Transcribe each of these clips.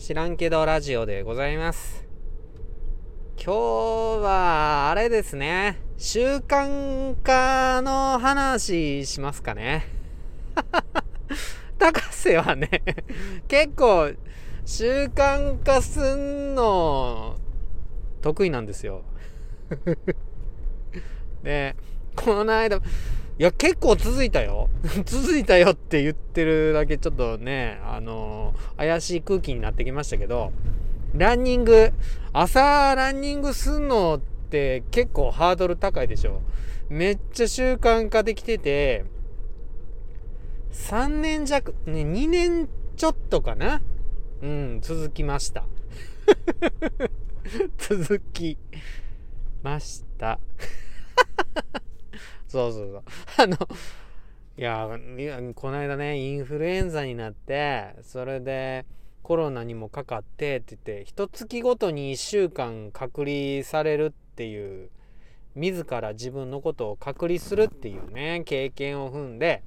知らんけどラジオでございます。今日はあれですね。習慣化の話しますかね。高瀬はね結構習慣化すんの得意なんですよ。でこの間いや、結構続いたよ。続いたよって言ってるだけちょっとね、あのー、怪しい空気になってきましたけど、ランニング、朝ランニングすんのって結構ハードル高いでしょ。めっちゃ習慣化できてて、3年弱、ね、2年ちょっとかな？うん、続きました。続きました。そうそうそう。あの、いや、この間ね、インフルエンザになって、それでコロナにもかかってって言って、一月ごとに1週間隔離されるっていう、自ら自分のことを隔離するっていうね、経験を踏んで、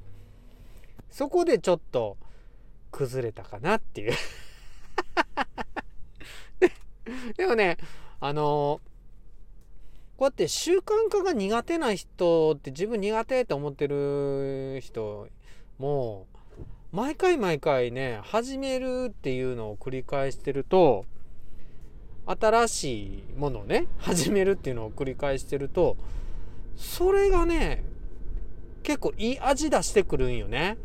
そこでちょっと崩れたかなっていう でもね、あのーこうやって習慣化が苦手な人って自分苦手って思ってる人も毎回毎回ね始めるっていうのを繰り返してると新しいものをね始めるっていうのを繰り返してるとそれがね結構いい味出してくるんよね。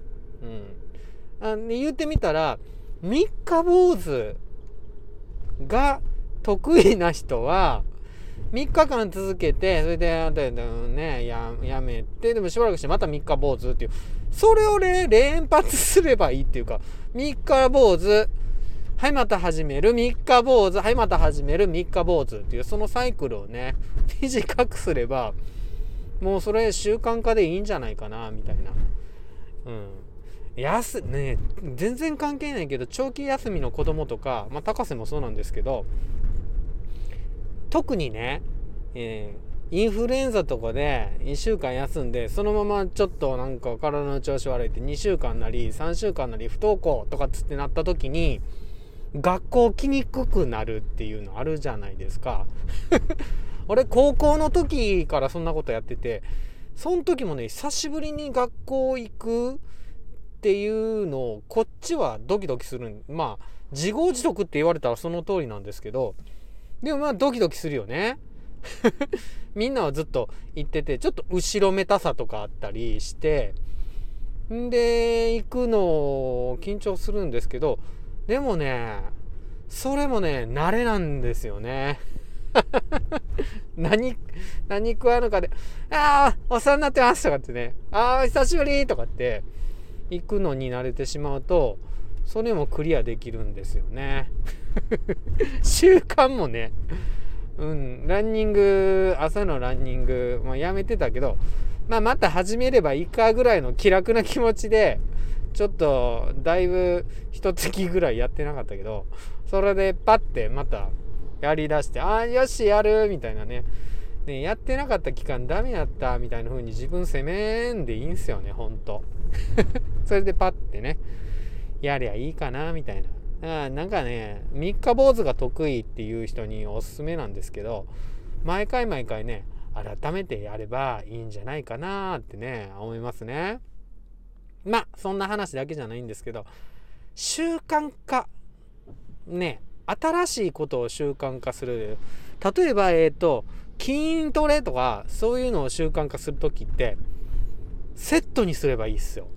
うん、あ言ってみたら三日坊主が得意な人は3日間続けて、それで、ね、や、やめて、でもしばらくしてまた3日坊主っていう、それをね、連発すればいいっていうか、3日坊主、はい、また始める、3日坊主、はい、また始める、3日坊主っていう、そのサイクルをね、短くすれば、もうそれ習慣化でいいんじゃないかな、みたいな。うん。やす、ね、全然関係ないけど、長期休みの子供とか、まあ、高瀬もそうなんですけど、特にね、えー、インフルエンザとかで1週間休んでそのままちょっとなんか体の調子悪いって2週間なり3週間なり不登校とかっつってなった時に学校来にくくなるっていうのあるじゃないですか。俺高校の時からそんなことやっててその時もね久しぶりに学校行くっていうのをこっちはドキドキするまあ自業自得って言われたらその通りなんですけどでもまあドキドキするよね。みんなはずっと言ってて、ちょっと後ろめたさとかあったりして、んで、行くの緊張するんですけど、でもね、それもね、慣れなんですよね。何、何食わぬかで、ああ、お世話になってますとかってね、ああ、久しぶりとかって、行くのに慣れてしまうと、それもクリアできるんですよね。習慣もね、うん、ランニング、朝のランニング、まあ、やめてたけど、まあ、また始めればいいかぐらいの気楽な気持ちで、ちょっと、だいぶ、一月ぐらいやってなかったけど、それでパッてまたやりだして、ああ、よし、やるみたいなね。ね、やってなかった期間ダメやったみたいな風に自分責めんでいいんすよね、ほんと。それでパッてね。やりゃいいかなみたいな。なんかね、三日坊主が得意っていう人におすすめなんですけど、毎回毎回ね、改めてやればいいんじゃないかなってね、思いますね。まあ、そんな話だけじゃないんですけど、習慣化。ね、新しいことを習慣化する。例えば、えっ、ー、と、筋トレとか、そういうのを習慣化するときって、セットにすればいいっすよ。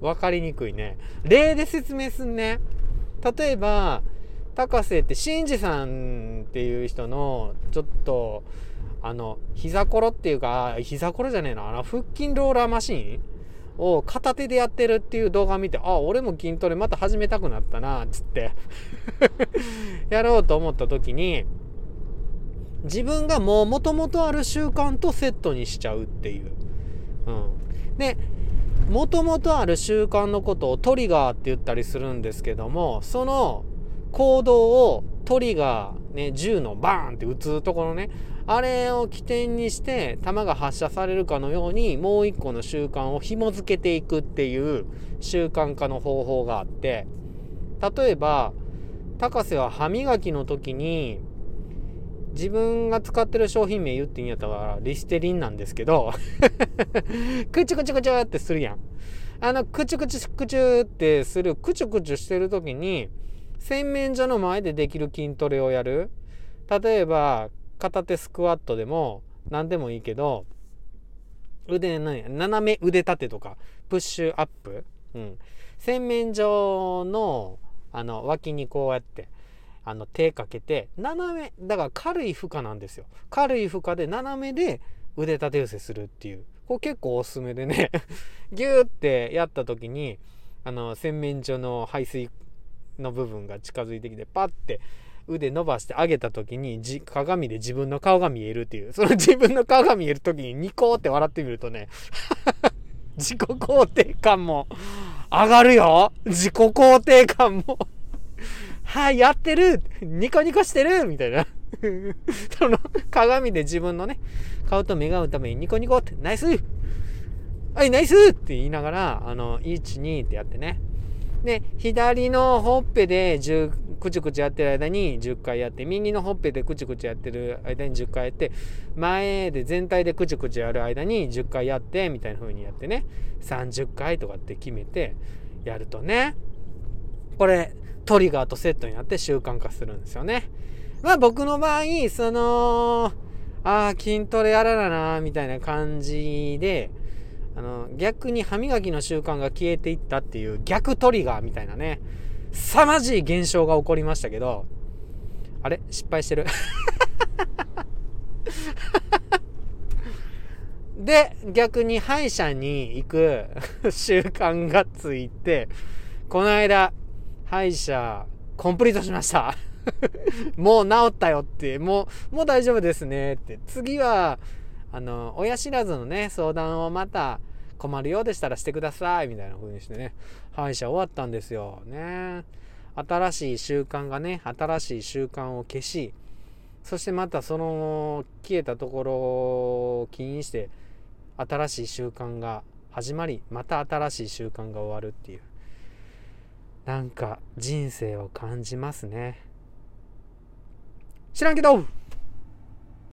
分かりにくいね。例で説明すんね。例えば、高瀬って新次さんっていう人の、ちょっと、あの、膝ころっていうか、膝ころじゃねえな、あの、腹筋ローラーマシンを片手でやってるっていう動画を見て、あ、俺も筋トレまた始めたくなったな、つって やろうと思った時に、自分がもう元々ある習慣とセットにしちゃうっていう。うん。で、もともとある習慣のことをトリガーって言ったりするんですけども、その行動をトリガー、ね、銃のバーンって撃つところね、あれを起点にして弾が発射されるかのようにもう一個の習慣を紐付けていくっていう習慣化の方法があって、例えば高瀬は歯磨きの時に自分が使ってる商品名言っていいんやったらリステリンなんですけどクチュクチュクチュってするやん。あのクチュクチュクチュってするクチュクチュしてる時に洗面所の前でできる筋トレをやる。例えば片手スクワットでも何でもいいけど腕何斜め腕立てとかプッシュアップ、うん、洗面所のあの脇にこうやってあの手かけて斜めだから軽い負荷なんですよ。軽い負荷で斜めで腕立て伏せするっていう。これ結構おすすめでね。ギューってやった時にあの洗面所の排水の部分が近づいてきてパッて腕伸ばして上げた時にじ鏡で自分の顔が見えるっていう。その自分の顔が見える時にニコって笑ってみるとね 自己肯定感も上がるよ。自己肯定感も。はい、やってる。ニコニコしてる。みたいな。その鏡で自分のね、顔と目が合うためにニコニコって、ナイス。はい、ナイス。って言いながら、あの、1、2ってやってね。で、左のほっぺで10、くちくちやってる間に10回やって、右のほっぺでくちくちやってる間に10回やって、前で全体でくちくちやる間に10回やって、みたいな風にやってね、30回とかって決めてやるとね、これ、トリガーとセットになって習慣化するんですよね。まあ僕の場合、その、ああ、筋トレやらなな、みたいな感じで、あの、逆に歯磨きの習慣が消えていったっていう逆トリガーみたいなね、凄まじい現象が起こりましたけど、あれ？失敗してる？で、逆に歯医者に行く 習慣がついて、この間、歯医者コンプリートしました。もう治ったよってもうもう大丈夫ですねって。次はあの親知らずのね相談をまた困るようでしたらしてくださいみたいな風にしてね。歯医者終わったんですよ。ね。新しい習慣がね新しい習慣を消しそしてまたその消えたところを起因して新しい習慣が始まりまた新しい習慣が終わるっていう。なんか人生を感じますね。知らんけど。